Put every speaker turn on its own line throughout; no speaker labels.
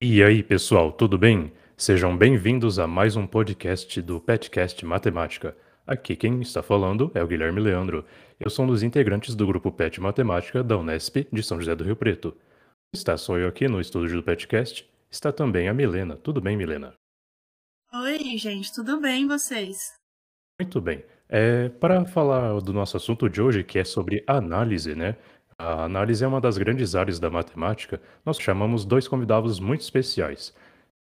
E aí, pessoal, tudo bem? Sejam bem-vindos a mais um podcast do Petcast Matemática. Aqui quem está falando é o Guilherme Leandro. Eu sou um dos integrantes do grupo Pet Matemática da Unesp de São José do Rio Preto. Está só eu aqui no estúdio do Petcast. Está também a Milena. Tudo bem, Milena?
Oi, gente, tudo bem vocês?
Muito bem. É, para falar do nosso assunto de hoje, que é sobre análise, né? A análise é uma das grandes áreas da matemática. Nós chamamos dois convidados muito especiais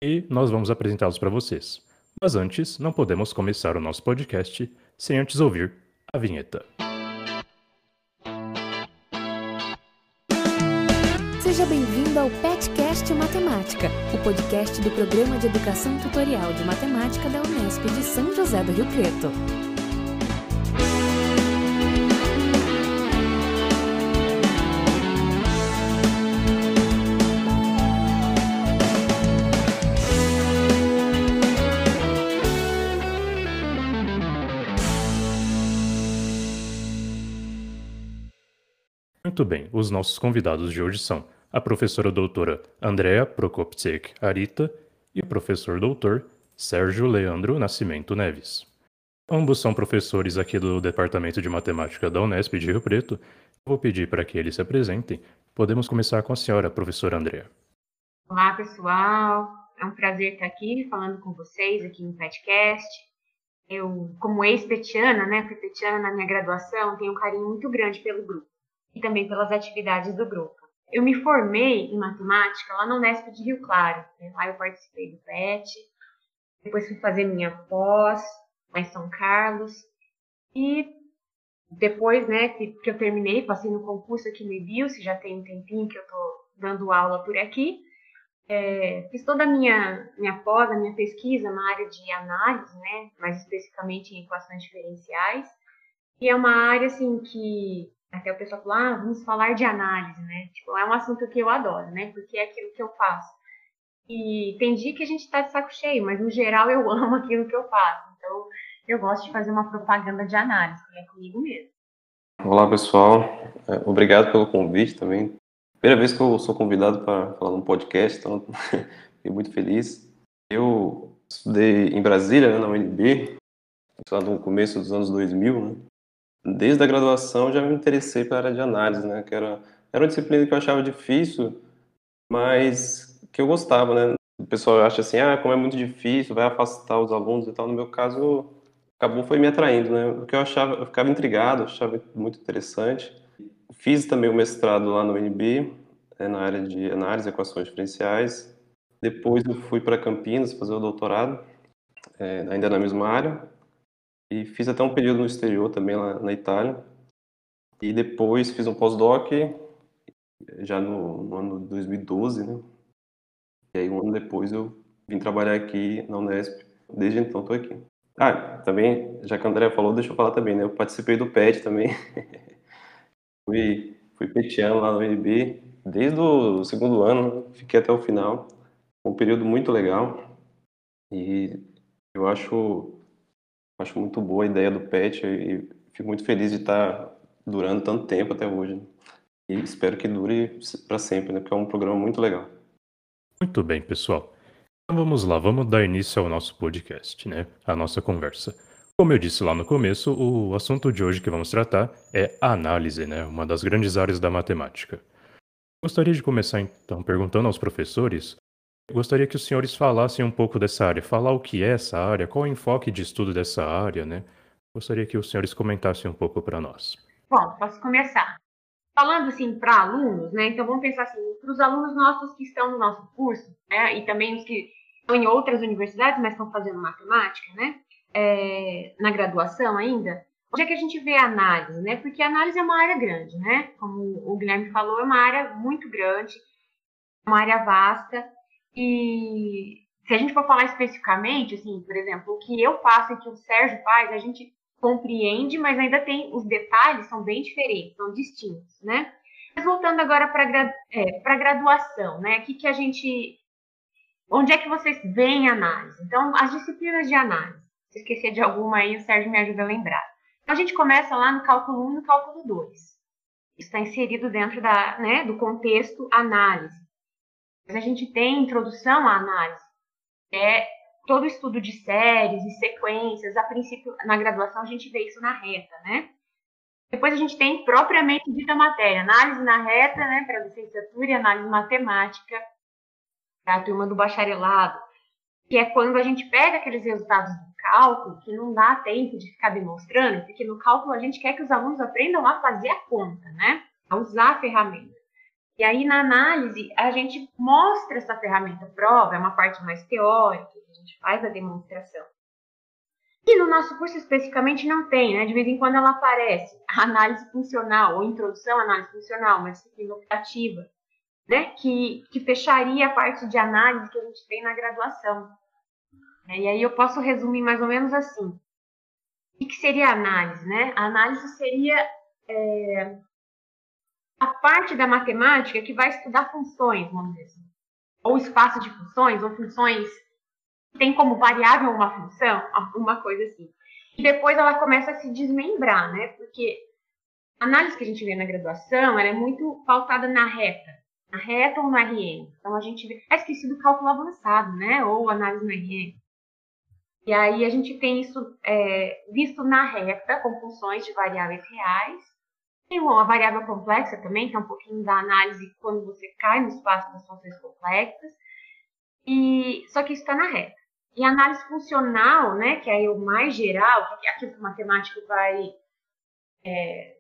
e nós vamos apresentá-los para vocês. Mas antes, não podemos começar o nosso podcast sem antes ouvir a vinheta.
Seja bem-vindo ao Petcast Matemática, o podcast do programa de educação tutorial de matemática da Unesp de São José do Rio Preto.
Muito bem, os nossos convidados de hoje são a professora doutora Andrea Prokopczyk Arita e o professor doutor Sérgio Leandro Nascimento Neves. Ambos são professores aqui do Departamento de Matemática da Unesp de Rio Preto. Vou pedir para que eles se apresentem. Podemos começar com a senhora, professora Andrea.
Olá, pessoal. É um prazer estar aqui falando com vocês aqui no podcast. Eu, como ex-petiana, né, fui petiana na minha graduação, tenho um carinho muito grande pelo grupo e também pelas atividades do grupo. Eu me formei em matemática lá na Unesp de Rio Claro. Né? Lá eu participei do PET, depois fui fazer minha pós lá em São Carlos e depois, né, que, que eu terminei, passei no concurso aqui no IBIUS, já tem um tempinho que eu estou dando aula por aqui. É, fiz toda a minha, minha pós, a minha pesquisa na área de análise, né, mais especificamente em equações diferenciais. E é uma área, assim, que até o pessoal falou, ah, vamos falar de análise, né? Tipo, é um assunto que eu adoro, né? Porque é aquilo que eu faço. E tem dia que a gente tá de saco cheio, mas no geral eu amo aquilo que eu faço. Então, eu gosto de fazer uma propaganda de análise, é comigo mesmo.
Olá, pessoal. É, obrigado pelo convite também. Primeira vez que eu sou convidado para falar num podcast, então fiquei muito feliz. Eu estudei em Brasília, né, na UNB, lá no começo dos anos 2000, né? Desde a graduação já me interessei pela área de análise, né? Que era, era uma disciplina que eu achava difícil, mas que eu gostava, né? O pessoal acha assim, ah, como é muito difícil, vai afastar os alunos e tal. No meu caso, acabou foi me atraindo, né? Porque eu achava, eu ficava intrigado, achava muito interessante. Fiz também o mestrado lá no UNB, é, na área de análise e equações diferenciais. Depois eu fui para Campinas fazer o doutorado, é, ainda na mesma área. E fiz até um período no exterior também, lá na Itália. E depois fiz um pós-doc, já no, no ano 2012, né? E aí, um ano depois, eu vim trabalhar aqui na Unesp. Desde então, estou aqui. Ah, também, já que a André falou, deixa eu falar também, né? Eu participei do PET também. fui, fui petiano lá no UNB desde o segundo ano, fiquei até o final. Um período muito legal. E eu acho Acho muito boa a ideia do PET e fico muito feliz de estar durando tanto tempo até hoje. Né? E espero que dure para sempre, né? Porque é um programa muito legal.
Muito bem, pessoal. Então vamos lá, vamos dar início ao nosso podcast, né? A nossa conversa. Como eu disse lá no começo, o assunto de hoje que vamos tratar é a análise, né? Uma das grandes áreas da matemática. Gostaria de começar então perguntando aos professores Gostaria que os senhores falassem um pouco dessa área, falar o que é essa área, qual o enfoque de estudo dessa área, né? Gostaria que os senhores comentassem um pouco para nós.
Bom, posso começar. Falando assim para alunos, né? Então vamos pensar assim, para os alunos nossos que estão no nosso curso, né? E também os que estão em outras universidades, mas estão fazendo matemática, né? É, na graduação ainda, onde é que a gente vê a análise, né? Porque a análise é uma área grande, né? Como o Guilherme falou, é uma área muito grande, uma área vasta, e se a gente for falar especificamente, assim, por exemplo, o que eu faço e que o Sérgio faz, a gente compreende, mas ainda tem os detalhes são bem diferentes, são distintos, né? Mas voltando agora para é, a graduação, né? Aqui que a gente, onde é que vocês veem análise? Então, as disciplinas de análise. Se esquecer de alguma aí, o Sérgio me ajuda a lembrar. Então, a gente começa lá no cálculo 1 e no cálculo 2. Isso está inserido dentro da, né, do contexto análise. Mas a gente tem introdução à análise. É todo estudo de séries e sequências, a princípio, na graduação a gente vê isso na reta, né? Depois a gente tem propriamente dita matéria, análise na reta, né, para licenciatura e análise matemática, para a turma do bacharelado, que é quando a gente pega aqueles resultados do cálculo, que não dá tempo de ficar demonstrando, porque no cálculo a gente quer que os alunos aprendam a fazer a conta, né, a usar a ferramenta. E aí, na análise, a gente mostra essa ferramenta prova, é uma parte mais teórica, a gente faz a demonstração. E no nosso curso especificamente não tem, né? De vez em quando ela aparece, a análise funcional, ou introdução à análise funcional, uma disciplina optativa, né? Que, que fecharia a parte de análise que a gente tem na graduação. E aí eu posso resumir mais ou menos assim. O que seria a análise, né? A análise seria é, a parte da matemática que vai estudar funções, vamos dizer assim. Ou espaço de funções, ou funções tem como variável uma função, alguma coisa assim. E depois ela começa a se desmembrar, né? Porque a análise que a gente vê na graduação, ela é muito pautada na reta. Na reta ou no RN. Então a gente vê. É esquecido cálculo avançado, né? Ou análise no RN. E aí a gente tem isso é, visto na reta, com funções de variáveis reais. Tem uma variável complexa também, que é um pouquinho da análise quando você cai no espaço das funções complexas. E, só que isso está na reta. E análise funcional, né, que é o mais geral, que é aquilo que o matemático vai é,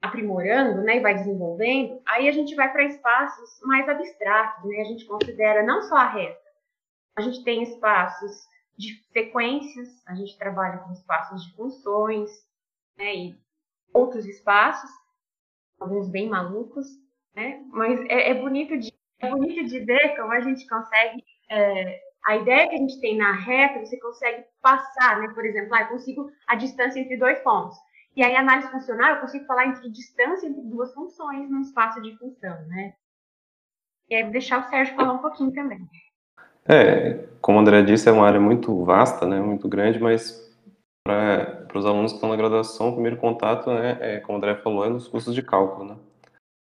aprimorando, né, e vai desenvolvendo, aí a gente vai para espaços mais abstratos, né, a gente considera não só a reta, a gente tem espaços de sequências, a gente trabalha com espaços de funções, né, e outros espaços, alguns bem malucos, né, mas é, é bonito de é bonito de ver como a gente consegue é, a ideia que a gente tem na reta, você consegue passar, né? Por exemplo, ah, eu consigo a distância entre dois pontos. E aí, análise funcional, eu consigo falar entre distância entre duas funções num espaço de função, né? E aí, deixar o Sérgio falar um pouquinho também.
É, como o André disse, é uma área muito vasta, né? Muito grande, mas para os alunos que estão na graduação, o primeiro contato, né? É, como o André falou, é nos cursos de cálculo, né?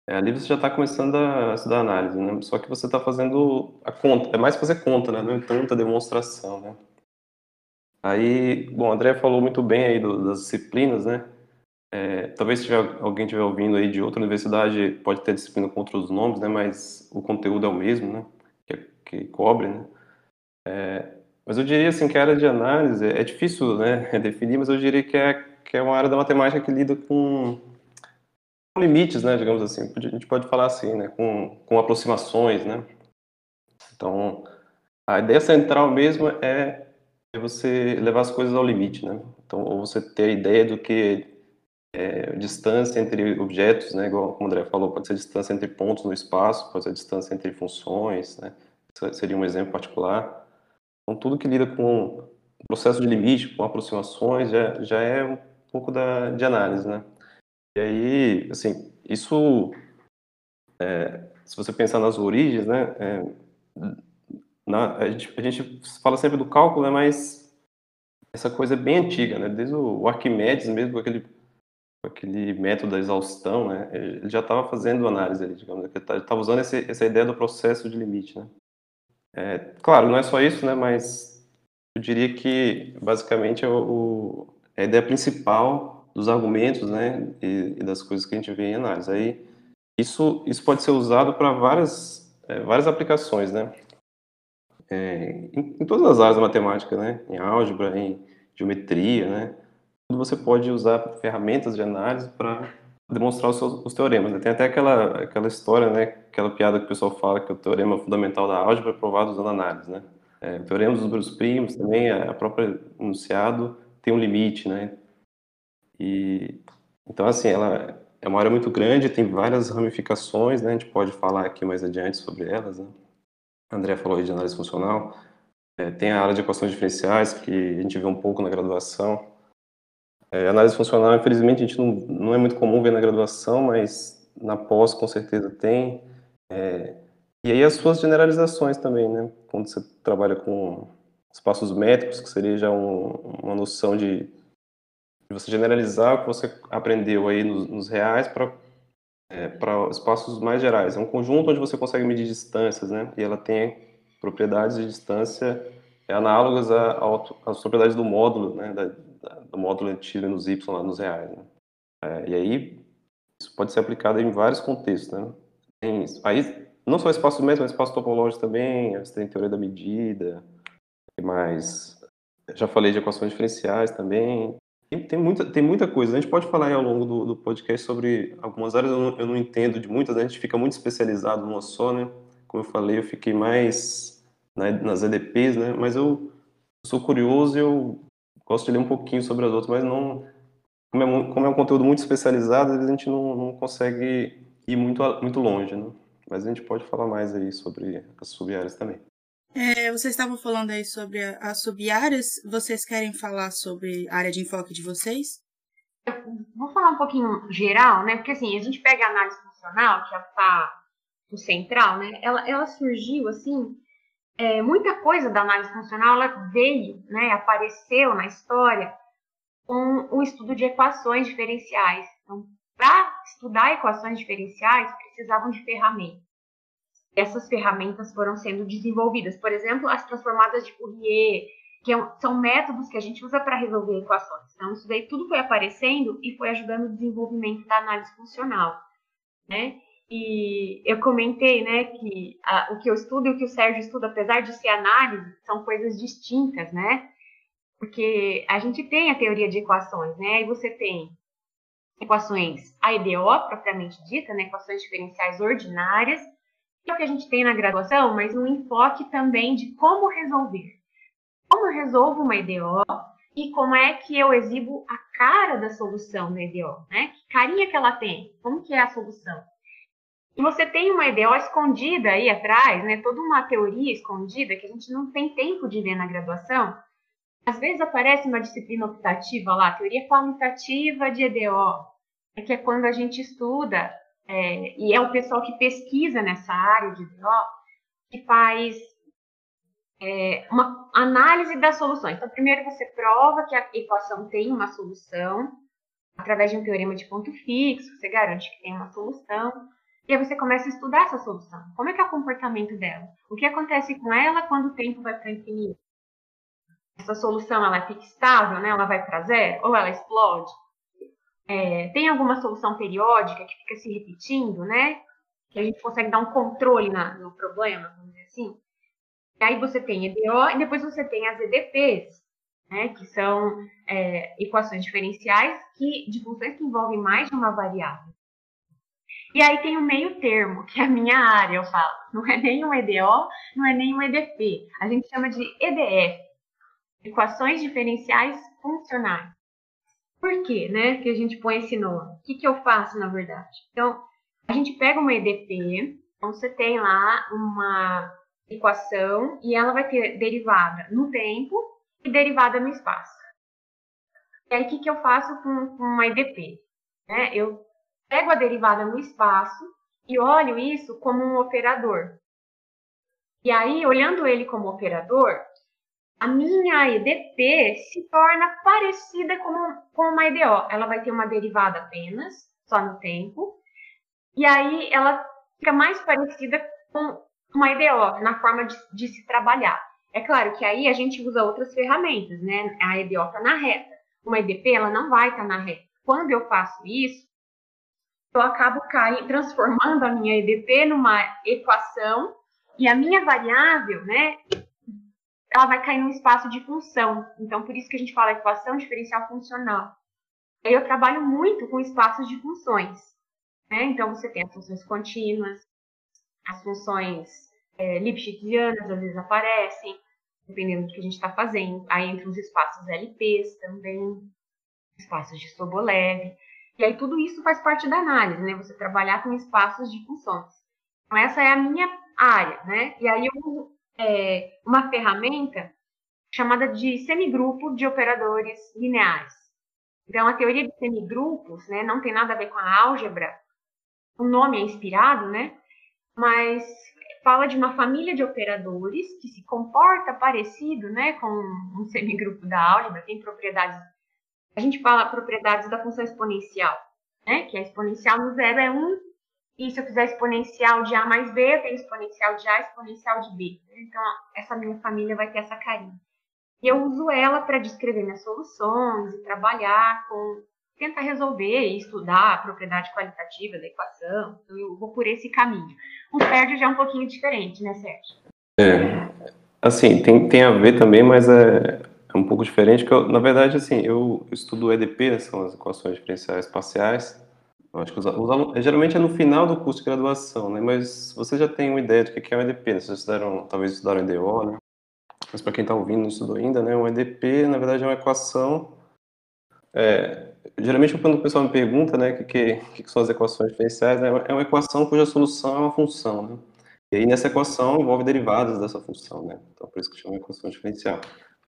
É, ali você já está começando a estudar análise, né? Só que você está fazendo a conta, é mais fazer conta, né? Não é tanta demonstração, né? Aí, bom, o André falou muito bem aí do, das disciplinas, né? É, talvez se tiver, alguém estiver ouvindo aí de outra universidade, pode ter disciplina com outros nomes, né? Mas o conteúdo é o mesmo, né? Que, que cobre, né? É, mas eu diria assim que a área de análise é difícil, né? Definir, mas eu diria que é que é uma área da matemática que lida com limites, né, digamos assim, a gente pode falar assim, né, com, com aproximações, né. Então, a ideia central mesmo é você levar as coisas ao limite, né. Então, ou você ter a ideia do que é, distância entre objetos, né, igual como o André falou, pode ser distância entre pontos no espaço, pode ser distância entre funções, né, seria um exemplo particular. Então, tudo que lida com processo de limite, com aproximações, já, já é um pouco da, de análise, né. E aí, assim, isso, é, se você pensar nas origens, né, é, na, a, gente, a, gente, fala sempre do cálculo, né, mas essa coisa é bem antiga, né, desde o Arquimedes mesmo, aquele, aquele método da exaustão, né, ele já estava fazendo análise digamos, ele estava tá, usando esse, essa ideia do processo de limite, né. É, claro, não é só isso, né, mas eu diria que, basicamente, é o, o, a ideia principal dos argumentos, né, e, e, das coisas que a gente vê em análise. Aí, isso, isso pode ser usado para várias, é, várias aplicações, né, é, em, em, todas as áreas da matemática, né, em álgebra, em geometria, né, você pode usar ferramentas de análise para demonstrar os, seus, os teoremas. Né? Tem até aquela, aquela história, né, aquela piada que o pessoal fala que o teorema fundamental da álgebra é provado usando análise, né. É, o teorema dos números primos também, a própria enunciado tem um limite, né? E então assim, ela é uma área muito grande, tem várias ramificações, né? A gente pode falar aqui mais adiante sobre elas, né? A André falou aí de análise funcional. É, tem a área de equações diferenciais, que a gente vê um pouco na graduação. É, análise funcional, infelizmente, a gente não, não é muito comum ver na graduação, mas na pós com certeza tem. É, e aí as suas generalizações também, né? Quando você trabalha com espaços métricos, que seria já um, uma noção de de você generalizar o que você aprendeu aí nos, nos reais para é, para espaços mais gerais. É um conjunto onde você consegue medir distâncias, né? E ela tem propriedades de distância análogas às propriedades do módulo, né? Da, do módulo tira nos y lá nos reais. Né? É, e aí isso pode ser aplicado em vários contextos, né? Tem, aí não só espaço mesmo, mas espaço topológico também. Você tem teoria da medida, mas já falei de equações diferenciais também. Tem, tem, muita, tem muita coisa. A gente pode falar ao longo do, do podcast sobre algumas áreas. Eu não, eu não, entendo de muitas, a gente fica muito especializado numa só, né? Como eu falei, eu fiquei mais na, nas EDPs, né? Mas eu sou curioso e eu gosto de ler um pouquinho sobre as outras, mas não. Como é, como é um conteúdo muito especializado, às vezes a gente não, não consegue ir muito, muito longe, né? Mas a gente pode falar mais aí sobre as sub-áreas também.
É, vocês estavam falando aí sobre as sub-áreas. Vocês querem falar sobre a área de enfoque de vocês?
Eu vou falar um pouquinho geral, né? Porque assim, a gente pega a análise funcional, que está no central, né? Ela, ela surgiu assim, é, muita coisa da análise funcional ela veio, né? Apareceu na história com o estudo de equações diferenciais. Então, para estudar equações diferenciais, precisavam de ferramentas essas ferramentas foram sendo desenvolvidas. Por exemplo, as transformadas de Fourier, que é são métodos que a gente usa para resolver equações. Então, isso daí tudo foi aparecendo e foi ajudando o desenvolvimento da análise funcional, né? E eu comentei, né, que a, o que eu estudo e o que o Sérgio estuda, apesar de ser análise, são coisas distintas, né? Porque a gente tem a teoria de equações, né? E você tem equações AEDO, propriamente dita, né? Equações diferenciais ordinárias, que é o que a gente tem na graduação, mas um enfoque também de como resolver. Como eu resolvo uma EDO e como é que eu exibo a cara da solução da EDO, né? Que carinha que ela tem, como que é a solução. E você tem uma EDO escondida aí atrás, né? Toda uma teoria escondida que a gente não tem tempo de ver na graduação. Às vezes aparece uma disciplina optativa lá, teoria qualitativa de EDO, que é quando a gente estuda é, e é o pessoal que pesquisa nessa área de DO que faz é, uma análise das soluções. Então, primeiro você prova que a equação tem uma solução, através de um teorema de ponto fixo, você garante que tem uma solução, e aí você começa a estudar essa solução. Como é que é o comportamento dela? O que acontece com ela quando o tempo vai para infinito? Essa solução ela fica estável, né? ela vai para zero, ou ela explode? é, tem alguma solução periódica que fica se repetindo, né? Que a gente consegue dar um controle na, no problema, vamos dizer assim. E aí você tem EDO e depois você tem as EDPs, né? Que são é, equações diferenciais que, de funções que envolvem mais de uma variável. E aí tem o meio termo, que é a minha área, eu falo. Não é nem um EDO, não é nem um EDP. A gente chama de EDF, equações diferenciais funcionais. Por quê, né, que a gente põe esse nome? O que, que eu faço, na verdade? Então, a gente pega uma EDP, então você tem lá uma equação e ela vai ter derivada no tempo e derivada no espaço. E aí, o que, que eu faço com, com uma EDP? Né? Eu pego a derivada no espaço e olho isso como um operador. E aí, olhando ele como operador, a minha EDP se torna parecida com, com uma EDO. Ela vai ter uma derivada apenas, só no tempo, e aí ela fica mais parecida com uma EDO, na forma de, de se trabalhar. É claro que aí a gente usa outras ferramentas, né? A EDO está na reta. Uma EDP, ela não vai estar tá na reta. Quando eu faço isso, eu acabo caindo, transformando a minha EDP numa equação e a minha variável, né, ela vai cair num espaço de função. Então, por isso que a gente fala equação diferencial funcional. Eu trabalho muito com espaços de funções. Né? Então, você tem as funções contínuas, as funções é, Lipschitzianas às vezes aparecem, dependendo do que a gente está fazendo. Aí entra os espaços LPs também, espaços de Sobolev. E aí tudo isso faz parte da análise, né? Você trabalhar com espaços de funções. Então, essa é a minha área, né? E aí eu uso é, uma ferramenta chamada de semigrupo de operadores lineares. Então, a teoria de semigrupos né, não tem nada a ver com a álgebra, o nome é inspirado, né? Mas fala de uma família de operadores que se comporta parecido né, com um semigrupo da álgebra, tem propriedades. A gente fala propriedades da função exponencial, né? Que a exponencial no zero é 1 E se eu fizer exponencial de A mais B, eu tenho exponencial de A exponencial de B. Então, essa minha família vai ter essa carinha. E eu uso ela para descrever minhas soluções e trabalhar com tentar resolver e estudar a propriedade qualitativa da equação. Então, eu vou por esse caminho. O Sérgio já é um pouquinho diferente, né, Sérgio?
É, assim, tem, tem a ver também, mas é, é um pouco diferente, que eu, na verdade, assim, eu estudo EDP, né, são as equações diferenciais parciais, eu acho que os, os alunos, geralmente é no final do curso de graduação, né, mas você já tem uma ideia do que é o EDP, né, vocês estudaram, talvez estudaram EDO, né, mas para quem está ouvindo não estudou ainda, né, o EDP, na verdade, é uma equação, é, geralmente quando o pessoal me pergunta, né, o que, que, que, são as equações diferenciais, né, é uma equação cuja solução é uma função, né, e aí nessa equação envolve derivadas dessa função, né, então por isso que chama equação diferencial.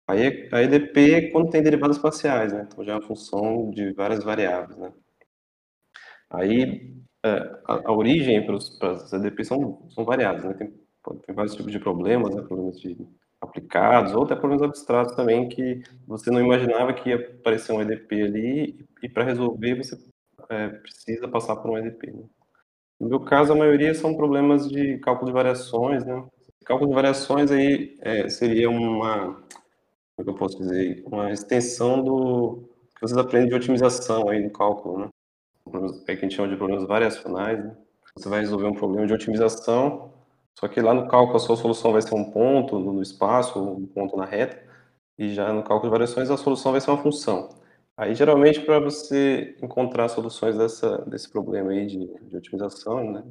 Aí a EDP quando tem derivadas parciais, né? Então já é uma função de várias variáveis, né? Aí é, a, a, origem para as EDP são, são variadas, né? Tem, tem vários tipos de problemas, né? Problemas de aplicados, ou até problemas abstratos também que você não imaginava que ia aparecer um EDP ali e para resolver você é, precisa passar por um EDP. Né? No meu caso, a maioria são problemas de cálculo de variações, né? Cálculo de variações aí é, seria uma como é eu posso dizer, uma extensão do que vocês aprendem de otimização aí no cálculo, né? É que a gente chama de problemas variacionais, né? Você vai resolver um problema de otimização, só que lá no cálculo a sua solução vai ser um ponto no espaço, um ponto na reta, e já no cálculo de variações a solução vai ser uma função. Aí, geralmente, para você encontrar soluções dessa, desse problema aí de, de otimização, né,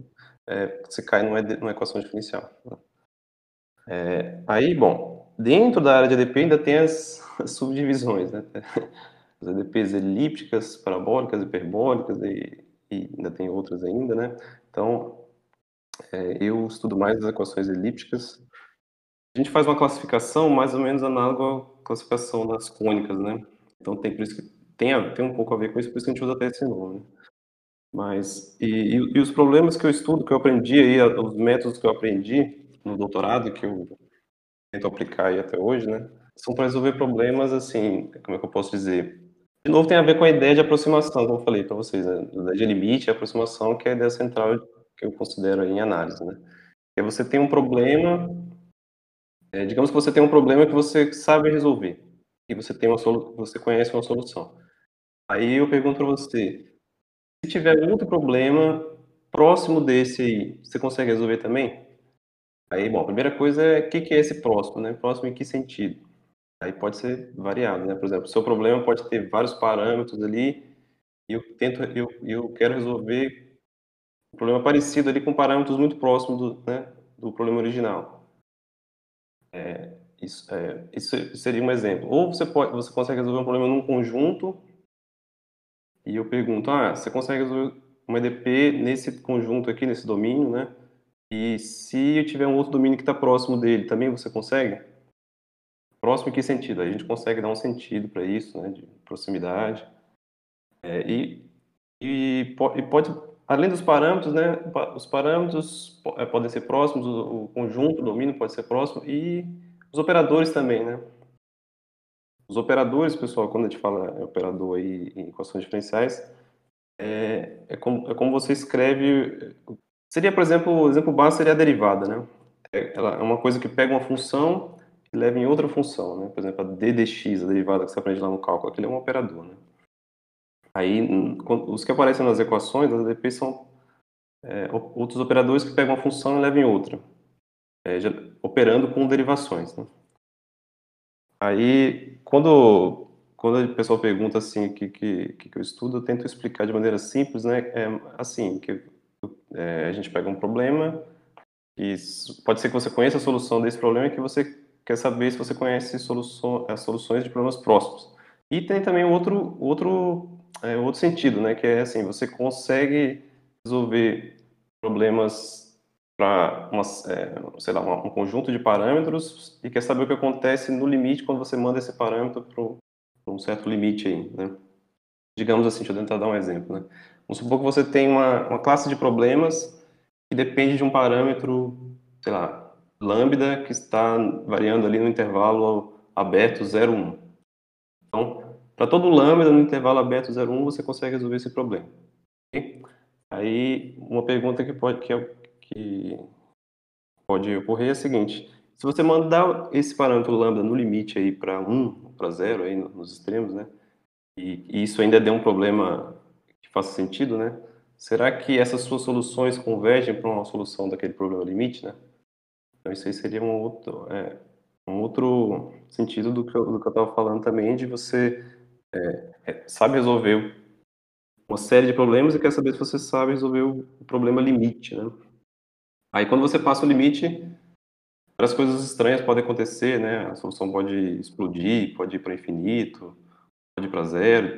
é, você cai numa, numa equação diferencial. Né? É, aí, bom, dentro da área de EDP ainda tem as, subdivisões, né? As EDPs elípticas, parabólicas, hiperbólicas e, e, ainda tem outras ainda, né? Então, é, eu estudo mais as equações elípticas. A gente faz uma classificação mais ou menos análoga à classificação das cônicas, né? Então, tem, por isso que, tem, tem um pouco a ver com isso, por isso que a gente usa até esse nome. Mas, e, e, e, os problemas que eu estudo, que eu aprendi aí, os métodos que eu aprendi no doutorado, que eu tento aplicar aí até hoje, né? São para resolver problemas, assim, como é que eu posso dizer? De novo, tem a ver com a ideia de aproximação, como eu falei para vocês, né? A ideia de limite e aproximação, que é a ideia central que eu considero em análise, né? É você tem um problema, é, digamos que você tem um problema que você sabe resolver, e você tem uma solu você conhece uma solução. Aí eu pergunto para você, se tiver outro problema próximo desse aí, você consegue resolver também? Aí, bom, a primeira coisa é o que, que é esse próximo, né? Próximo em que sentido? Aí pode ser variado, né? Por exemplo, o seu problema pode ter vários parâmetros ali e eu tento, eu, eu quero resolver um problema parecido ali com parâmetros muito próximos do, né, do problema original. É, isso, é, isso seria um exemplo. Ou você, pode, você consegue resolver um problema num conjunto e eu pergunto, ah, você consegue resolver uma EDP nesse conjunto aqui, nesse domínio, né? E se eu tiver um outro domínio que está próximo dele, também você consegue? Próximo em que sentido? A gente consegue dar um sentido para isso, né, de proximidade. É, e, e, e, pode, além dos parâmetros, né, os parâmetros é, podem ser próximos, o, conjunto, o domínio pode ser próximo, e os operadores também, né? Os operadores, pessoal, quando a gente fala operador aí em equações diferenciais, é, é, como, é como você escreve Seria, por exemplo, o exemplo básico seria a derivada, né? É, ela é uma coisa que pega uma função e leva em outra função, né? Por exemplo, a ddx, a derivada que você aprende lá no cálculo, aquele é um operador, né? Aí, os que aparecem nas equações, as ADPs são é, outros operadores que pegam uma função e levam em outra, é, já, operando com derivações, né? Aí, quando, quando o pessoal pergunta assim o que, que, que eu estudo, eu tento explicar de maneira simples, né? É, assim, que é, a gente pega um problema e pode ser que você conheça a solução desse problema e que você quer saber se você conhece solução, as soluções de problemas próximos. E tem também outro outro é, outro sentido, né, que é assim, você consegue resolver problemas para é, um conjunto de parâmetros e quer saber o que acontece no limite quando você manda esse parâmetro para um certo limite aí, né? Digamos assim, deixa eu tentar dar um exemplo, né? Vamos supor que você tem uma, uma classe de problemas que depende de um parâmetro, sei lá, lambda, que está variando ali no intervalo aberto 0,1. Então, para todo lambda no intervalo aberto 0,1, você consegue resolver esse problema. Okay? Aí, uma pergunta que pode, que, é, que pode ocorrer é a seguinte: se você mandar esse parâmetro lambda no limite aí para 1, para 0, aí nos extremos, né? E, e isso ainda der um problema que faça sentido, né? Será que essas suas soluções convergem para uma solução daquele problema limite, né? Então isso aí seria um outro, é, um outro sentido do que eu estava falando também, de você é, é, sabe resolver uma série de problemas e quer saber se você sabe resolver o, problema limite, né? Aí quando você passa o limite, várias coisas estranhas podem acontecer, né? A solução pode explodir, pode ir para infinito, pode ir para zero,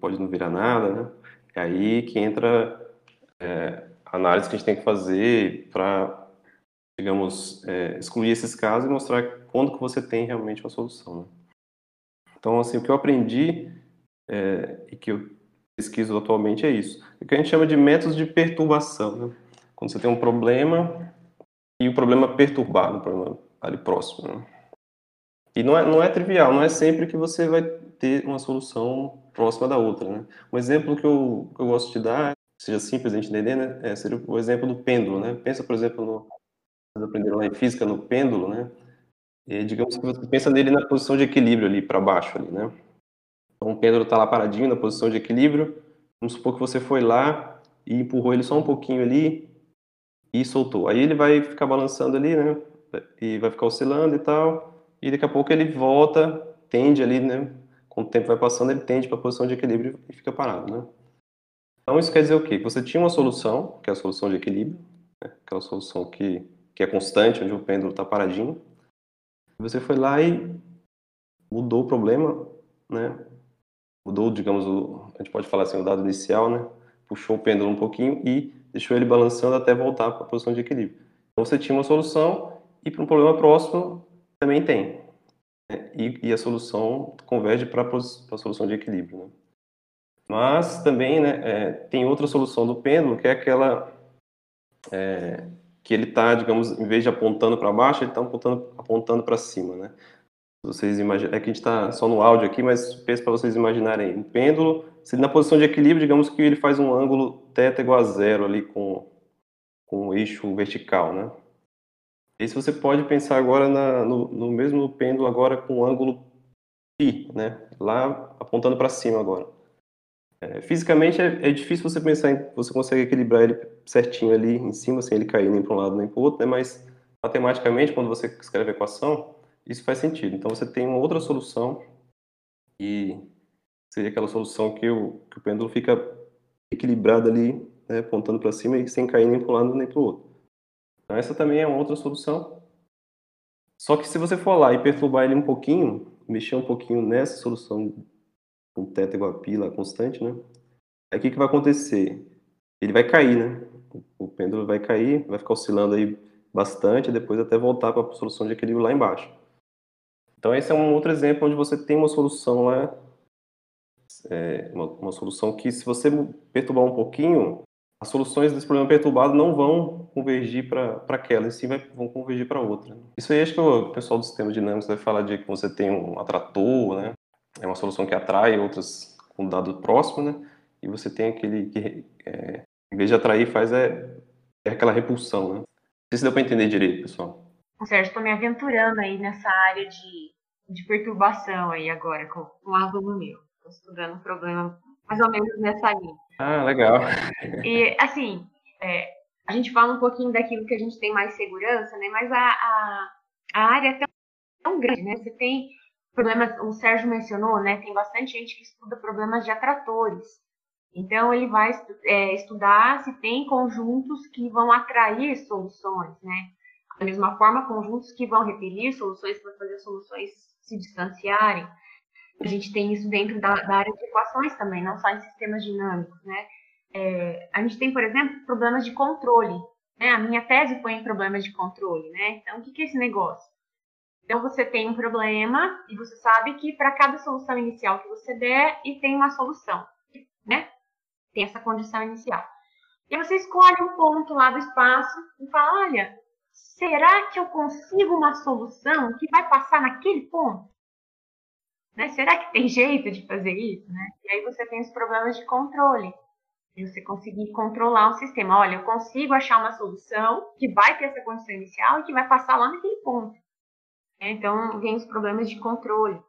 pode não virar nada, né? É aí que entra é, a análise que a gente tem que fazer para, digamos, é, excluir esses casos e mostrar quando que você tem realmente uma solução. Né? Então, assim, o que eu aprendi é, e que eu pesquiso atualmente é isso. O que a gente chama de métodos de perturbação. Né? Quando você tem um problema e o problema perturbado, o problema ali próximo. Né? E não é, não é trivial, não é sempre que você vai ter uma solução próxima da outra. Né? Um exemplo que eu, que eu gosto de dar, seja simples gente entender, né? É, seria o exemplo do pêndulo. Né? Pensa, por exemplo, no, vocês aprenderam lá em física, no pêndulo, né? E, digamos que você pensa nele na posição de equilíbrio ali, para baixo ali, né? Então o pêndulo está lá paradinho na posição de equilíbrio. Vamos supor que você foi lá e empurrou ele só um pouquinho ali e soltou. Aí ele vai ficar balançando ali, né? E vai ficar oscilando e tal. E daqui a pouco ele volta, tende ali, né? Com o tempo vai passando, ele tende para a posição de equilíbrio e fica parado, né? Então isso quer dizer o quê? Você tinha uma solução, que é a solução de equilíbrio, né? aquela solução que, que é constante, onde o pêndulo está paradinho. Você foi lá e mudou o problema, né? Mudou, digamos, o, a gente pode falar assim, o dado inicial, né? Puxou o pêndulo um pouquinho e deixou ele balançando até voltar para a posição de equilíbrio. Então você tinha uma solução e para um problema próximo também tem. E, e, a solução converge para a solução de equilíbrio. Né? Mas também né, é, tem outra solução do pêndulo, que é aquela é, que ele está, digamos, em vez de apontando para baixo, ele está apontando, apontando para cima, né? Vocês imaginam, é que a gente está só no áudio aqui, mas penso para vocês imaginarem um pêndulo, se na posição de equilíbrio, digamos que ele faz um ângulo θ igual a zero ali com, com o eixo vertical, né? E se você pode pensar agora na, no, no, mesmo pêndulo agora com ângulo π, né? Lá apontando para cima agora. É, fisicamente é, é, difícil você pensar em você consegue equilibrar ele certinho ali em cima sem ele cair nem para um lado nem para o outro, né? Mas matematicamente quando você escreve a equação isso faz sentido. Então você tem uma outra solução e seria aquela solução que o, que o pêndulo fica equilibrado ali, né, apontando para cima e sem cair nem para um lado nem para o outro. Então essa também é uma outra solução. Só que se você for lá e perturbar ele um pouquinho, mexer um pouquinho nessa solução com θ igual a π constante, né? Aí o que, que vai acontecer? Ele vai cair, né? O pêndulo vai cair, vai ficar oscilando aí bastante, depois até voltar para a solução de equilíbrio lá embaixo. Então esse é um outro exemplo onde você tem uma solução lá, é, uma, uma, solução que se você perturbar um pouquinho, as soluções desse problema perturbado não vão convergir para aquela, e sim vão convergir para outra. Isso aí acho que o pessoal do sistema dinâmico vai falar de que você tem um atrator, né? É uma solução que atrai outras com dado próximo, né? E você tem aquele que, é, em vez de atrair, faz é, é aquela repulsão, né? Não sei se deu para entender direito, pessoal.
Sérgio, estou me aventurando aí nessa área de, de perturbação aí agora com, com um aluno meu. Estou estudando um problema mais ou menos nessa linha.
Ah, legal.
E, assim, é, a gente fala um pouquinho daquilo que a gente tem mais segurança, né? Mas a, a, a área é tão, tão grande, né? Você tem problemas, o Sérgio mencionou, né? Tem bastante gente que estuda problemas de atratores. Então, ele vai é, estudar se tem conjuntos que vão atrair soluções, né? Da mesma forma, conjuntos que vão repelir soluções para fazer soluções se distanciarem. A gente tem isso dentro da, da, área de equações também, não só em sistemas dinâmicos, né? É, a gente tem, por exemplo, problemas de controle. Né? A minha tese foi em problemas de controle, né? Então, o que, que é esse negócio? Então, você tem um problema e você sabe que para cada solução inicial que você der, e tem uma solução, né? Tem essa condição inicial. E você escolhe um ponto lá do espaço e fala, olha, será que eu consigo uma solução que vai passar naquele ponto? Né? Será que tem jeito de fazer isso? Né? E aí você tem os problemas de controle. E você conseguir controlar o sistema. Olha, eu consigo achar uma solução que vai ter essa condição inicial e que vai passar lá naquele ponto. É, então, vem os problemas de controle.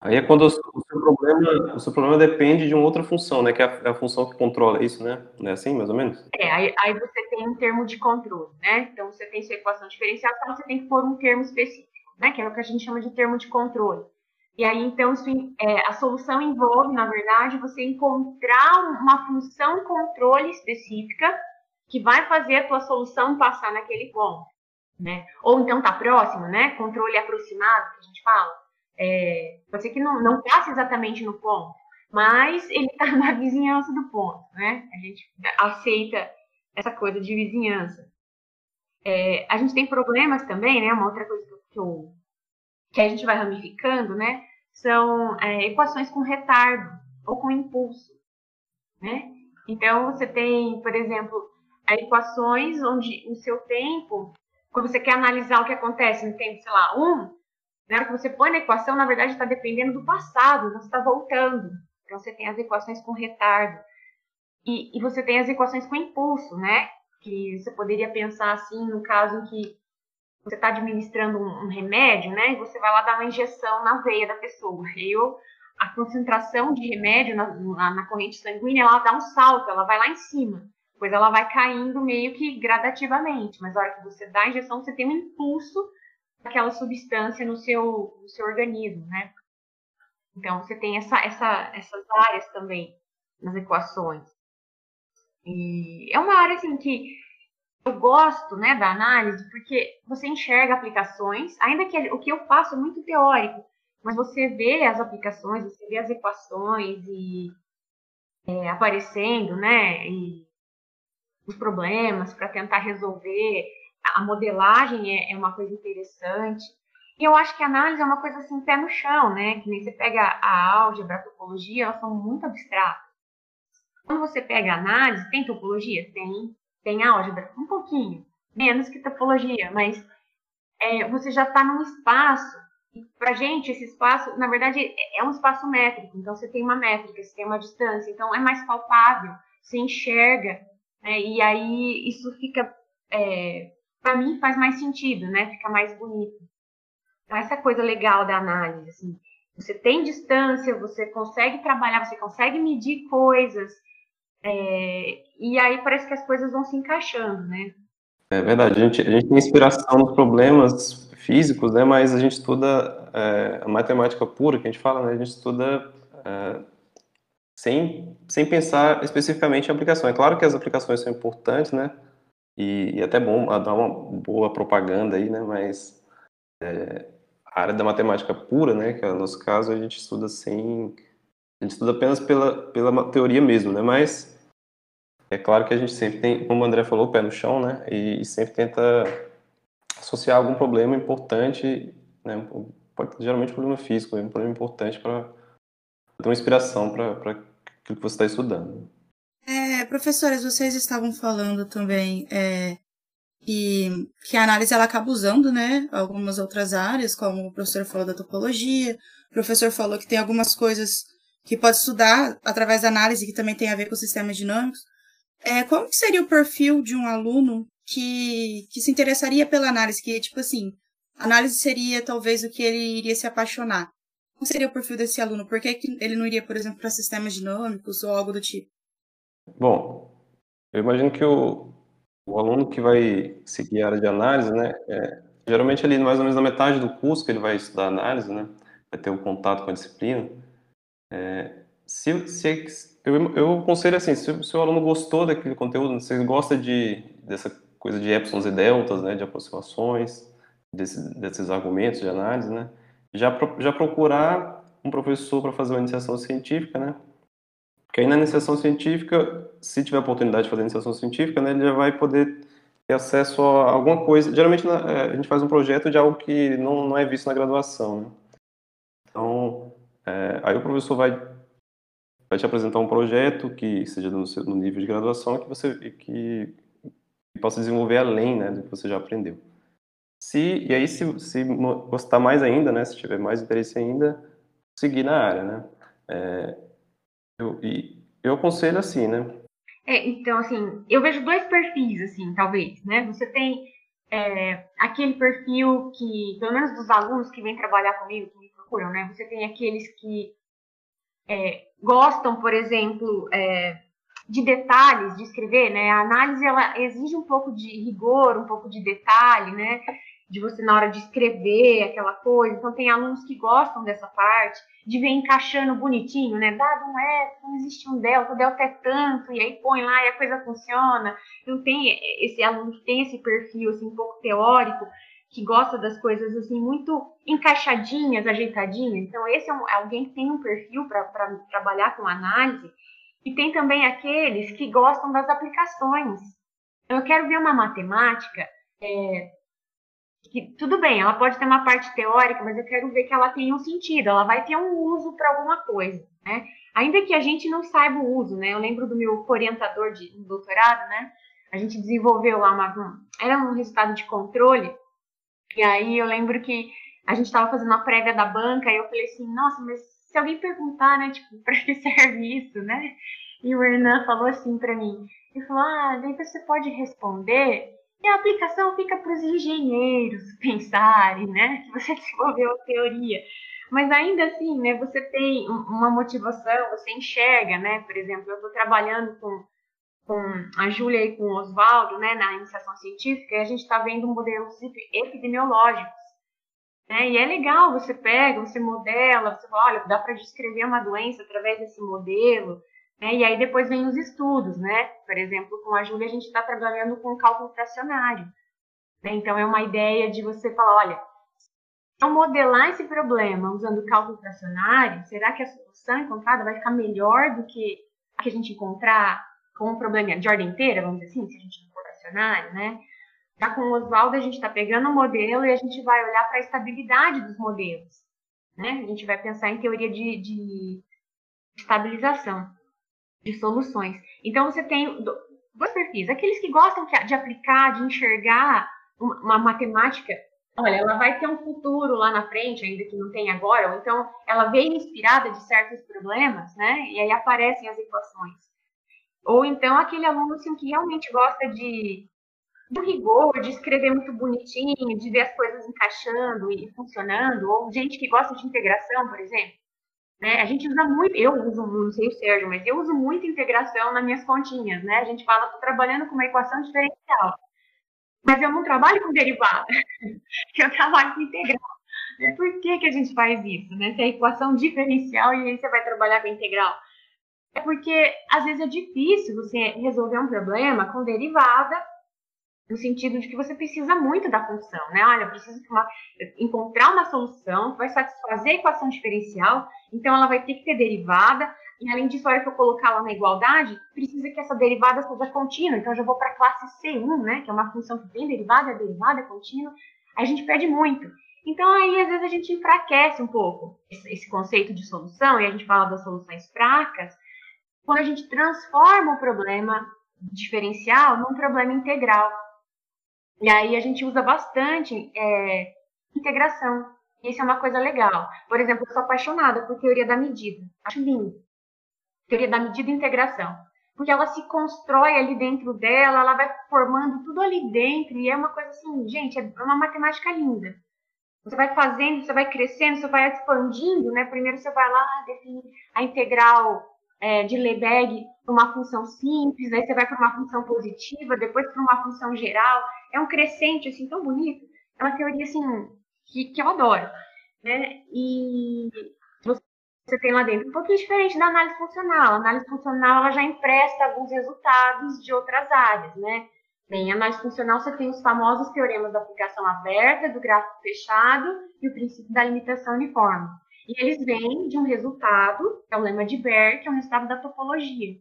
Aí é quando o seu problema, o seu problema depende de uma outra função, né? Que é a, é a função que controla isso, né? Não é assim, mais ou menos?
É, aí, aí, você tem um termo de controle, né? Então, você tem sua equação diferencial, então você tem que pôr um termo específico, né? Que é o que a gente chama de termo de controle. E aí, então, isso, é, a solução envolve, na verdade, você encontrar uma função controle específica que vai fazer a tua solução passar naquele ponto, né? Ou então tá próximo, né? Controle aproximado, que a gente fala. É, pode ser que não, não passe exatamente no ponto, mas ele está na vizinhança do ponto, né? A gente aceita essa coisa de vizinhança. É, a gente tem problemas também, né? Uma outra coisa que, eu, que a gente vai ramificando, né? São é, equações com retardo ou com impulso, né? Então, você tem, por exemplo, equações onde o seu tempo, quando você quer analisar o que acontece no tempo, sei lá, 1, na hora que você põe na equação, na verdade, está dependendo do passado, você está voltando. Então, você tem as equações com retardo. E, e, você tem as equações com impulso, né? Que você poderia pensar assim, no caso em que você está administrando um, um, remédio, né? E você vai lá dar uma injeção na veia da pessoa. Eu, a concentração de remédio na, na, na corrente sanguínea, ela dá um salto, ela vai lá em cima. Depois ela vai caindo meio que gradativamente. Mas na hora que você dá a injeção, você tem um impulso aquela substância no seu, no seu organismo, né? Então, você tem essa, essa, essas áreas também nas equações. E é uma área, assim, que eu gosto, né, da análise, porque você enxerga aplicações, ainda que o que eu faço é muito teórico, mas você vê as aplicações, você vê as equações e é, aparecendo, né, e os problemas para tentar resolver a modelagem é, é uma coisa interessante. E eu acho que a análise é uma coisa assim, pé no chão, né? Que nem você pega a álgebra, a topologia, elas são muito abstratas. Quando você pega a análise, tem topologia? Tem. Tem álgebra? Um pouquinho. Menos que topologia, mas é, você já está num espaço. E para gente, esse espaço, na verdade, é, é um espaço métrico. Então, você tem uma métrica, você tem uma distância. Então, é mais palpável, você enxerga. Né? E aí, isso fica é, para mim faz mais sentido, né? Fica mais bonito. Então, essa coisa legal da análise, assim, você tem distância, você consegue trabalhar, você consegue medir coisas, é, e aí parece que as coisas vão se encaixando, né?
É verdade, a gente, a gente tem inspiração nos problemas físicos, né? Mas a gente estuda é, a matemática pura, que a gente fala, né? A gente estuda é, sem, sem pensar especificamente em aplicação. É claro que as aplicações são importantes, né? E, e até bom dar uma boa propaganda aí, né? Mas é, a área da matemática pura, né? Que é o nosso caso, a gente estuda sem... Gente estuda apenas pela, pela teoria mesmo, né? Mas é claro que a gente sempre tem, como o André falou, o pé no chão, né? E, e sempre tenta associar algum problema importante, né? Pode, geralmente problema físico, um problema importante para ter uma inspiração para aquilo que você está estudando.
É, professores, vocês estavam falando também é, que, que a análise ela acaba usando né, algumas outras áreas, como o professor falou da topologia, o professor falou que tem algumas coisas que pode estudar através da análise que também tem a ver com sistemas dinâmicos. É, como que seria o perfil de um aluno que, que se interessaria pela análise? Que, tipo assim, análise seria talvez o que ele iria se apaixonar. Como seria o perfil desse aluno? Por que, que ele não iria, por exemplo, para sistemas dinâmicos ou algo do tipo?
Bom, eu imagino que o, o aluno que vai seguir a área de análise, né, é, geralmente ali mais ou menos na metade do curso que ele vai estudar análise, né, vai ter um contato com a disciplina. É, se, se eu, eu aconselho assim, se, o aluno gostou daquele conteúdo, se ele gosta de dessa coisa de epsilons e deltas, né, de aproximações, desse, desses argumentos de análise, né, já já procurar um professor para fazer uma iniciação científica, né, porque aí na iniciação científica, se tiver oportunidade de fazer iniciação científica, né, ele já vai poder ter acesso a alguma coisa. Geralmente é, a gente faz um projeto de algo que não, não é visto na graduação. Né? Então, é, aí o professor vai, vai te apresentar um projeto que seja no, no nível de graduação que você que, que possa desenvolver além né, do que você já aprendeu. Se, e aí, se, se gostar mais ainda, né, se tiver mais interesse ainda, seguir na área. Né? É, eu, e eu aconselho assim, né?
É, então, assim, eu vejo dois perfis, assim, talvez, né? Você tem é, aquele perfil que, pelo menos dos alunos que vêm trabalhar comigo, procuram, né? Você tem aqueles que é, gostam, por exemplo, é, de detalhes de escrever, né? A análise ela exige um pouco de rigor, um pouco de detalhe, né? De você na hora de escrever aquela coisa. Então tem alunos que gostam dessa parte, de ver encaixando bonitinho, né? Dado um F, não existe um delta, o delta é tanto, e aí põe lá e a coisa funciona. Então tem esse aluno que tem esse perfil assim um pouco teórico, que gosta das coisas assim muito encaixadinhas, ajeitadinhas. Então esse é um, alguém que tem um perfil para trabalhar com análise e tem também aqueles que gostam das aplicações. Eu quero ver uma matemática é, que, tudo bem, ela pode ter uma parte teórica, mas eu quero ver que ela tenha um sentido, ela vai ter um uso para alguma coisa, né? Ainda que a gente não saiba o uso, né? Eu lembro do meu orientador de doutorado, né? A gente desenvolveu lá uma, era um resultado de controle, e aí eu lembro que a gente estava fazendo a prévia da banca, e eu falei assim, nossa, mas se alguém perguntar, né, tipo, para que serve isso, né? E o Hernan falou assim para mim, ele falou, ah, daí você pode responder e a aplicação fica para os engenheiros pensarem, né, que você desenvolveu a teoria. Mas ainda assim, né, você tem uma motivação, você enxerga, né, por exemplo, eu estou trabalhando com, com a Júlia e com o Oswaldo, né, na iniciação científica, a gente está vendo modelos epidemiológicos né? E é legal, você pega, você modela, você fala, olha, dá para descrever uma doença através desse modelo, né? E aí depois vem os estudos, né? Por exemplo, com a Júlia a gente está trabalhando com cálculo fracionário. Né? Então é uma ideia de você falar, olha, ao modelar esse problema usando cálculo fracionário, será que a solução encontrada vai ficar melhor do que a que a gente encontrar com um problema de ordem inteira, vamos dizer assim, se a gente não for fracionário, né? Já com o Oswaldo, a gente está pegando um modelo e a gente vai olhar para a estabilidade dos modelos. Né? A gente vai pensar em teoria de, de estabilização de soluções. Então, você tem dois perfis. Aqueles que gostam de aplicar, de enxergar uma matemática olha, ela vai ter um futuro lá na frente, ainda que não tenha agora, ou então ela veio inspirada de certos problemas, né? E aí aparecem as equações. Ou então aquele aluno assim, que realmente gosta de do rigor, de escrever muito bonitinho, de ver as coisas encaixando e funcionando, ou gente que gosta de integração, por exemplo. Né? A gente usa muito, eu uso, não sei o Sérgio, mas eu uso muito integração nas minhas continhas, né? A gente fala, estou trabalhando com uma equação diferencial. Mas eu não trabalho com derivada, eu trabalho com integral. Por que, que a gente faz isso, né? Se é equação diferencial e aí você vai trabalhar com integral. É porque, às vezes, é difícil você resolver um problema com derivada no sentido de que você precisa muito da função, né? Olha, eu preciso uma, encontrar uma solução que vai satisfazer a equação diferencial, então ela vai ter que ter derivada, e além disso, a hora que eu colocar lá na igualdade, precisa que essa derivada seja contínua, então eu já vou para a classe C1, né? Que é uma função que tem derivada, a derivada é contínua, a gente perde muito. Então aí, às vezes, a gente enfraquece um pouco esse conceito de solução, e a gente fala das soluções fracas, quando a gente transforma o problema diferencial num problema integral. E aí a gente usa bastante é, integração. Isso é uma coisa legal. Por exemplo, eu sou apaixonada por teoria da medida. Acho lindo. Teoria da medida e integração. Porque ela se constrói ali dentro dela, ela vai formando tudo ali dentro. E é uma coisa assim, gente, é uma matemática linda. Você vai fazendo, você vai crescendo, você vai expandindo, né? Primeiro você vai lá, define a integral é, de Lebesgue para uma função simples, aí você vai para uma função positiva, depois para uma função geral. É um crescente, assim, tão bonito. É uma teoria, assim, que, que eu adoro. Né? E você tem lá dentro um pouquinho diferente da análise funcional. A análise funcional ela já empresta alguns resultados de outras áreas, né? Bem, análise funcional você tem os famosos teoremas da aplicação aberta, do gráfico fechado e o princípio da limitação uniforme. E eles vêm de um resultado, que é o lema de Baer, que é um resultado da topologia.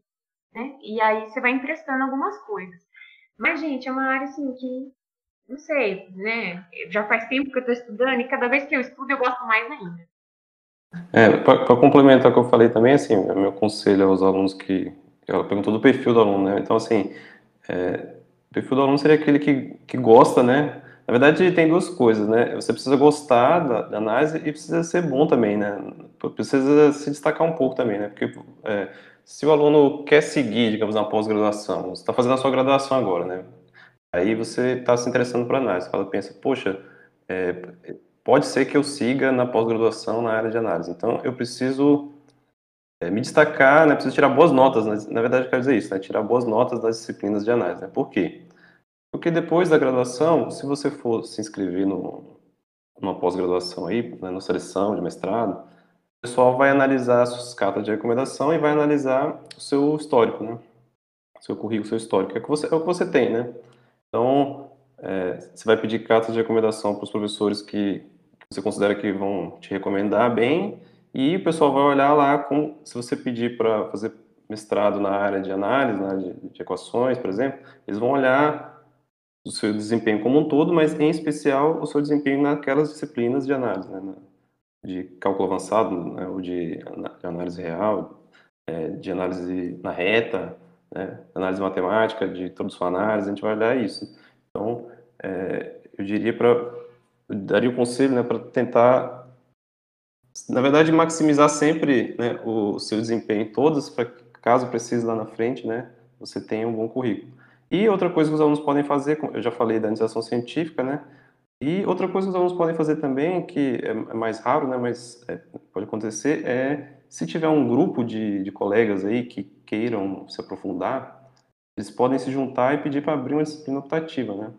Né? E aí você vai emprestando algumas coisas. Mas, gente, é uma área assim que, não sei, né? Já faz tempo que eu estou estudando e cada vez que eu estudo eu gosto mais ainda.
É, para complementar o que eu falei também, assim, meu conselho aos alunos que. Ela perguntou do perfil do aluno, né? Então, assim, é, o perfil do aluno seria aquele que, que gosta, né? Na verdade, tem duas coisas, né? Você precisa gostar da, da, análise e precisa ser bom também, né? Precisa se destacar um pouco também, né? Porque é, se o aluno quer seguir, digamos, na pós-graduação, você está fazendo a sua graduação agora, né? Aí você está se interessando para análise, fala, pensa, poxa, é, pode ser que eu siga na pós-graduação na área de análise. Então, eu preciso é, me destacar, né, preciso tirar boas notas, né? na verdade eu quero dizer isso, né, tirar boas notas das disciplinas de análise. Né? Por quê? Porque depois da graduação, se você for se inscrever no, numa pós-graduação aí, né, na seleção de mestrado, o pessoal vai analisar as suas cartas de recomendação e vai analisar o seu histórico, né? Seu currículo, seu histórico. É o que você, é o que você tem, né? Então, é, você vai pedir cartas de recomendação para os professores que, que você considera que vão te recomendar bem e o pessoal vai olhar lá com, se você pedir para fazer mestrado na área de análise, na área de, de, equações, por exemplo, eles vão olhar o seu desempenho como um todo, mas em especial o seu desempenho naquelas disciplinas de análise, né, de cálculo avançado, né, ou de, análise real, é, de análise na reta, né, análise matemática, de à análise, a gente vai olhar isso. Então, é, eu diria para, daria o conselho né, para tentar na verdade, maximizar sempre né, o seu desempenho em todas, para caso precise lá na frente, né, você tenha um bom currículo. E outra coisa que os alunos podem fazer, eu já falei da iniciação científica, né, e outra coisa que os alunos podem fazer também, que é, é mais raro, né, mas é, pode acontecer, é se tiver um grupo de, de colegas aí que queiram se aprofundar, eles podem se juntar e pedir para abrir uma disciplina optativa, né.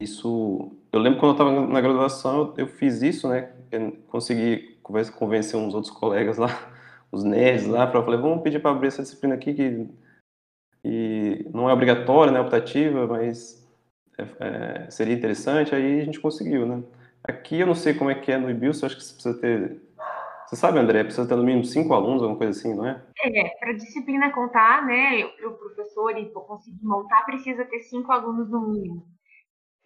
Isso, eu lembro quando eu estava na graduação, eu, eu fiz isso, né, consegui convencer uns outros colegas lá, os nerds lá, para falei, vamos pedir para abrir essa disciplina aqui que e não é obrigatória, né, optativa, mas é, é, seria interessante, aí a gente conseguiu, né. Aqui eu não sei como é que é no IBILS, acho que você precisa ter... Você sabe, André, precisa ter no mínimo cinco alunos, alguma coisa assim, não é?
É, para a disciplina contar, né, para o professor e conseguir montar, precisa ter cinco alunos no mínimo.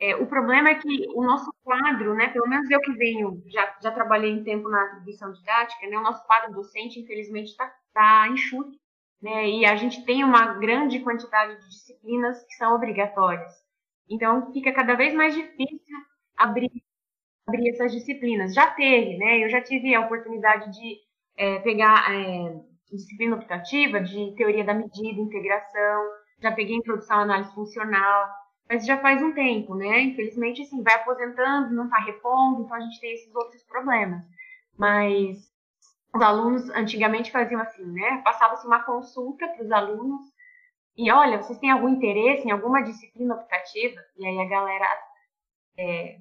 É, o problema é que o nosso quadro, né, pelo menos eu que venho, já, já trabalhei em tempo na atribuição didática, né, o nosso quadro docente, infelizmente, está tá enxuto, né, e a gente tem uma grande quantidade de disciplinas que são obrigatórias. Então, fica cada vez mais difícil abrir, abrir essas disciplinas. Já teve, né, eu já tive a oportunidade de é, pegar é, disciplina optativa de teoria da medida, integração, já peguei introdução à análise funcional, mas já faz um tempo, né? Infelizmente, assim, vai aposentando, não está repondo, então a gente tem esses outros problemas. Mas os alunos antigamente faziam assim, né? Passava-se uma consulta para os alunos e olha, vocês têm algum interesse em alguma disciplina optativa? E aí a galera é,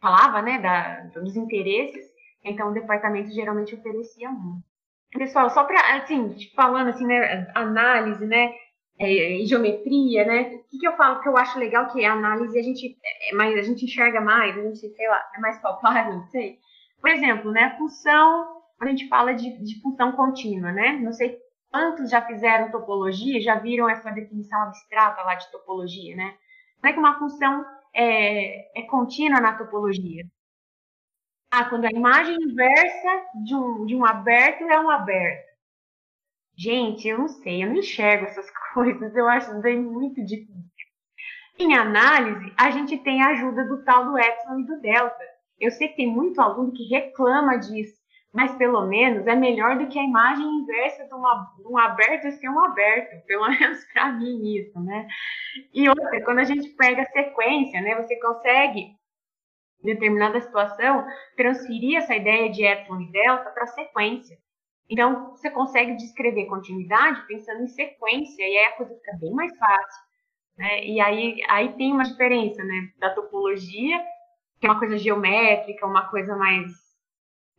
falava, né, da, dos interesses. Então o departamento geralmente oferecia um. Pessoal, só para assim, falando assim, né, análise, né? é, geometria, né? O que, que eu falo que eu acho legal que a análise a gente é mais, a gente enxerga mais, a gente, sei lá, é mais palpável, não sei. Por exemplo, né? Função, a gente fala de, de função contínua, né? Não sei quantos já fizeram topologia, já viram essa definição abstrata lá de topologia, né? Como é que uma função é, é contínua na topologia? Ah, quando a imagem inversa de um, de um aberto é um aberto. Gente, eu não sei, eu não enxergo essas coisas, eu acho bem muito difícil. Em análise, a gente tem a ajuda do tal do epsilon e do delta. Eu sei que tem muito aluno que reclama disso, mas pelo menos é melhor do que a imagem inversa de, uma, de um aberto ser um aberto, pelo menos para mim isso, né? E outra, quando a gente pega a sequência, né, você consegue, em determinada situação, transferir essa ideia de epsilon e delta para sequência. Então, você consegue descrever continuidade pensando em sequência, e aí a coisa fica bem mais fácil. Né? E aí, aí tem uma diferença né, da topologia, que é uma coisa geométrica, uma coisa mais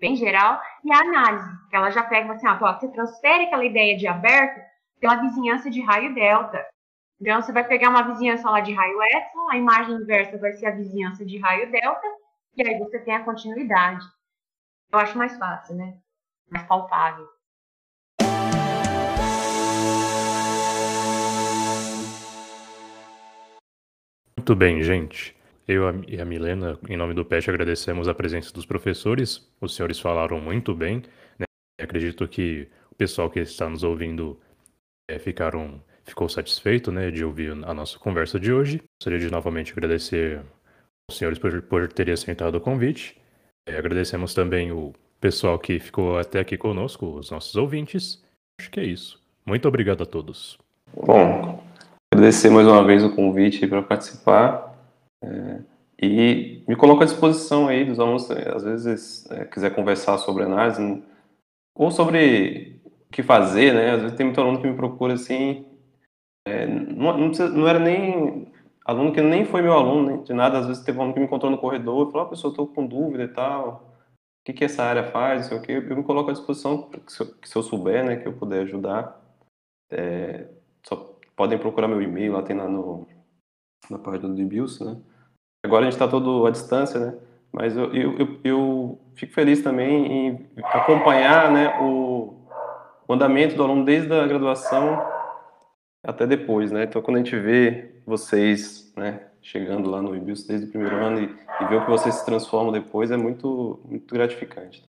bem geral, e a análise, que ela já pega assim, ah, você transfere aquela ideia de aberto pela vizinhança de raio delta. Então, você vai pegar uma vizinhança lá de raio epsilon, a imagem inversa vai ser a vizinhança de raio delta, e aí você tem a continuidade. Eu acho mais fácil, né? mais palpável.
Muito bem, gente. Eu e a Milena, em nome do PET, agradecemos a presença dos professores. Os senhores falaram muito bem. Né? Acredito que o pessoal que está nos ouvindo é, ficaram, ficou satisfeito né, de ouvir a nossa conversa de hoje. Gostaria de novamente agradecer aos senhores por, por terem aceitado o convite. É, agradecemos também o pessoal que ficou até aqui conosco, os nossos ouvintes. Acho que é isso. Muito obrigado a todos.
Bom, agradecer mais uma vez o convite para participar. É, e me coloco à disposição aí dos alunos, às vezes, é, quiser conversar sobre análise, ou sobre o que fazer, né? Às vezes tem muito aluno que me procura assim, é, não, não, precisa, não, era nem aluno que nem foi meu aluno, né, de nada, às vezes teve um aluno que me encontrou no corredor e falou, ah, pessoal, estou com dúvida e tal, o que, que essa área faz, sei o que, eu me coloco à disposição, se eu, se eu souber, né, que eu puder ajudar, é, só podem procurar meu e-mail, lá tem lá no, na página do IBIUS, né, Agora a gente está todo à distância, né? Mas eu, eu, eu, eu, fico feliz também em acompanhar né, o, o andamento do aluno desde a graduação até depois, né? Então, quando a gente vê vocês, né, chegando lá no IBIUS desde o primeiro ano e, e ver o que vocês se transformam depois é muito, muito gratificante.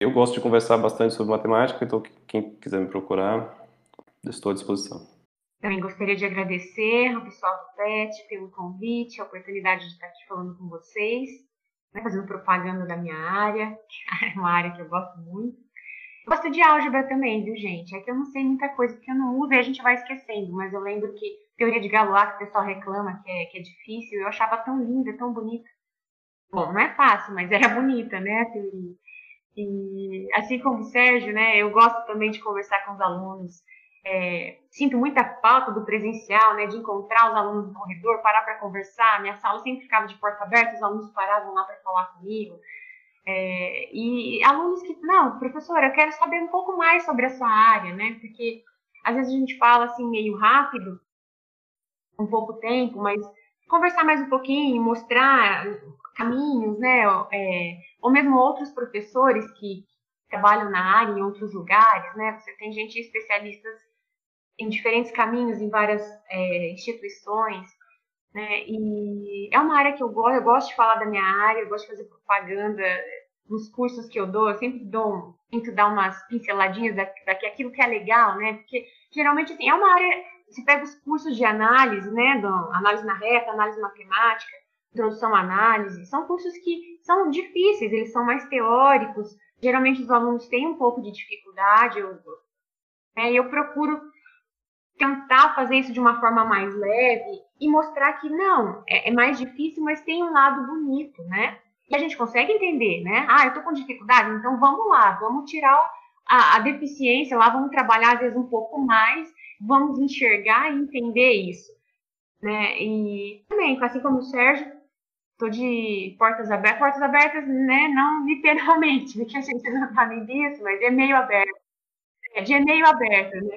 Eu gosto de conversar bastante sobre matemática, então quem quiser me procurar, estou à disposição.
Também gostaria de agradecer ao pessoal do PET pelo convite, a oportunidade de estar aqui falando com vocês, né, fazendo propaganda da minha área, que é uma área que eu gosto muito. Eu gosto de álgebra também, viu, gente? É que eu não sei muita coisa porque eu não uso e a gente vai esquecendo, mas eu lembro que teoria de Galois, que o pessoal reclama que é, que é difícil, eu achava tão linda, tão bonita. Bom, não é fácil, mas era bonita, né, a teoria. E assim como o Sérgio, né, eu gosto também de conversar com os alunos, é, sinto muita falta do presencial, né, de encontrar os alunos no corredor, parar para conversar. Minha sala sempre ficava de porta aberta, os alunos paravam lá para falar comigo. É, e alunos que, não, professora, eu quero saber um pouco mais sobre a sua área, né, porque às vezes a gente fala assim meio rápido, um pouco tempo, mas conversar mais um pouquinho, mostrar caminhos, né, é, ou mesmo outros professores que trabalham na área em outros lugares, né, você tem gente especialistas em diferentes caminhos em várias é, instituições, né? E é uma área que eu gosto, eu gosto de falar da minha área, eu gosto de fazer propaganda nos cursos que eu dou, eu sempre dou, tento dar umas pinceladinhas daqui, aquilo que é legal, né? Porque geralmente assim, é uma área, você pega os cursos de análise, né, do, análise na reta, análise matemática, introdução à análise, são cursos que são difíceis, eles são mais teóricos, geralmente os alunos têm um pouco de dificuldade, eu, né, eu procuro tentar fazer isso de uma forma mais leve e mostrar que não, é, é, mais difícil, mas tem um lado bonito, né? E a gente consegue entender, né? Ah, eu tô com dificuldade, então vamos lá, vamos tirar a, a deficiência lá, vamos trabalhar às vezes um pouco mais, vamos enxergar e entender isso, né? E também, assim como o Sérgio, tô de portas abertas, portas abertas, né? Não literalmente, porque a gente não nem disso, mas é meio aberto. É de meio aberto, né?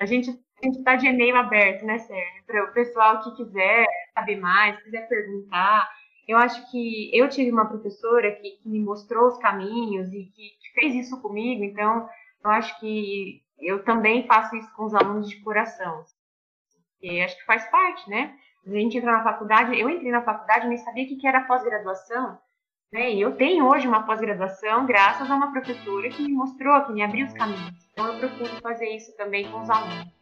A gente a gente está de e-mail aberto, né, Sérgio? Para o pessoal que quiser saber mais, quiser perguntar. Eu acho que eu tive uma professora que, que me mostrou os caminhos e que fez isso comigo, então eu acho que eu também faço isso com os alunos de coração. E acho que faz parte, né? A gente entra na faculdade, eu entrei na faculdade e nem sabia o que era pós-graduação. Né? E eu tenho hoje uma pós-graduação graças a uma professora que me mostrou, que me abriu os caminhos. Então eu procuro fazer isso também com os alunos.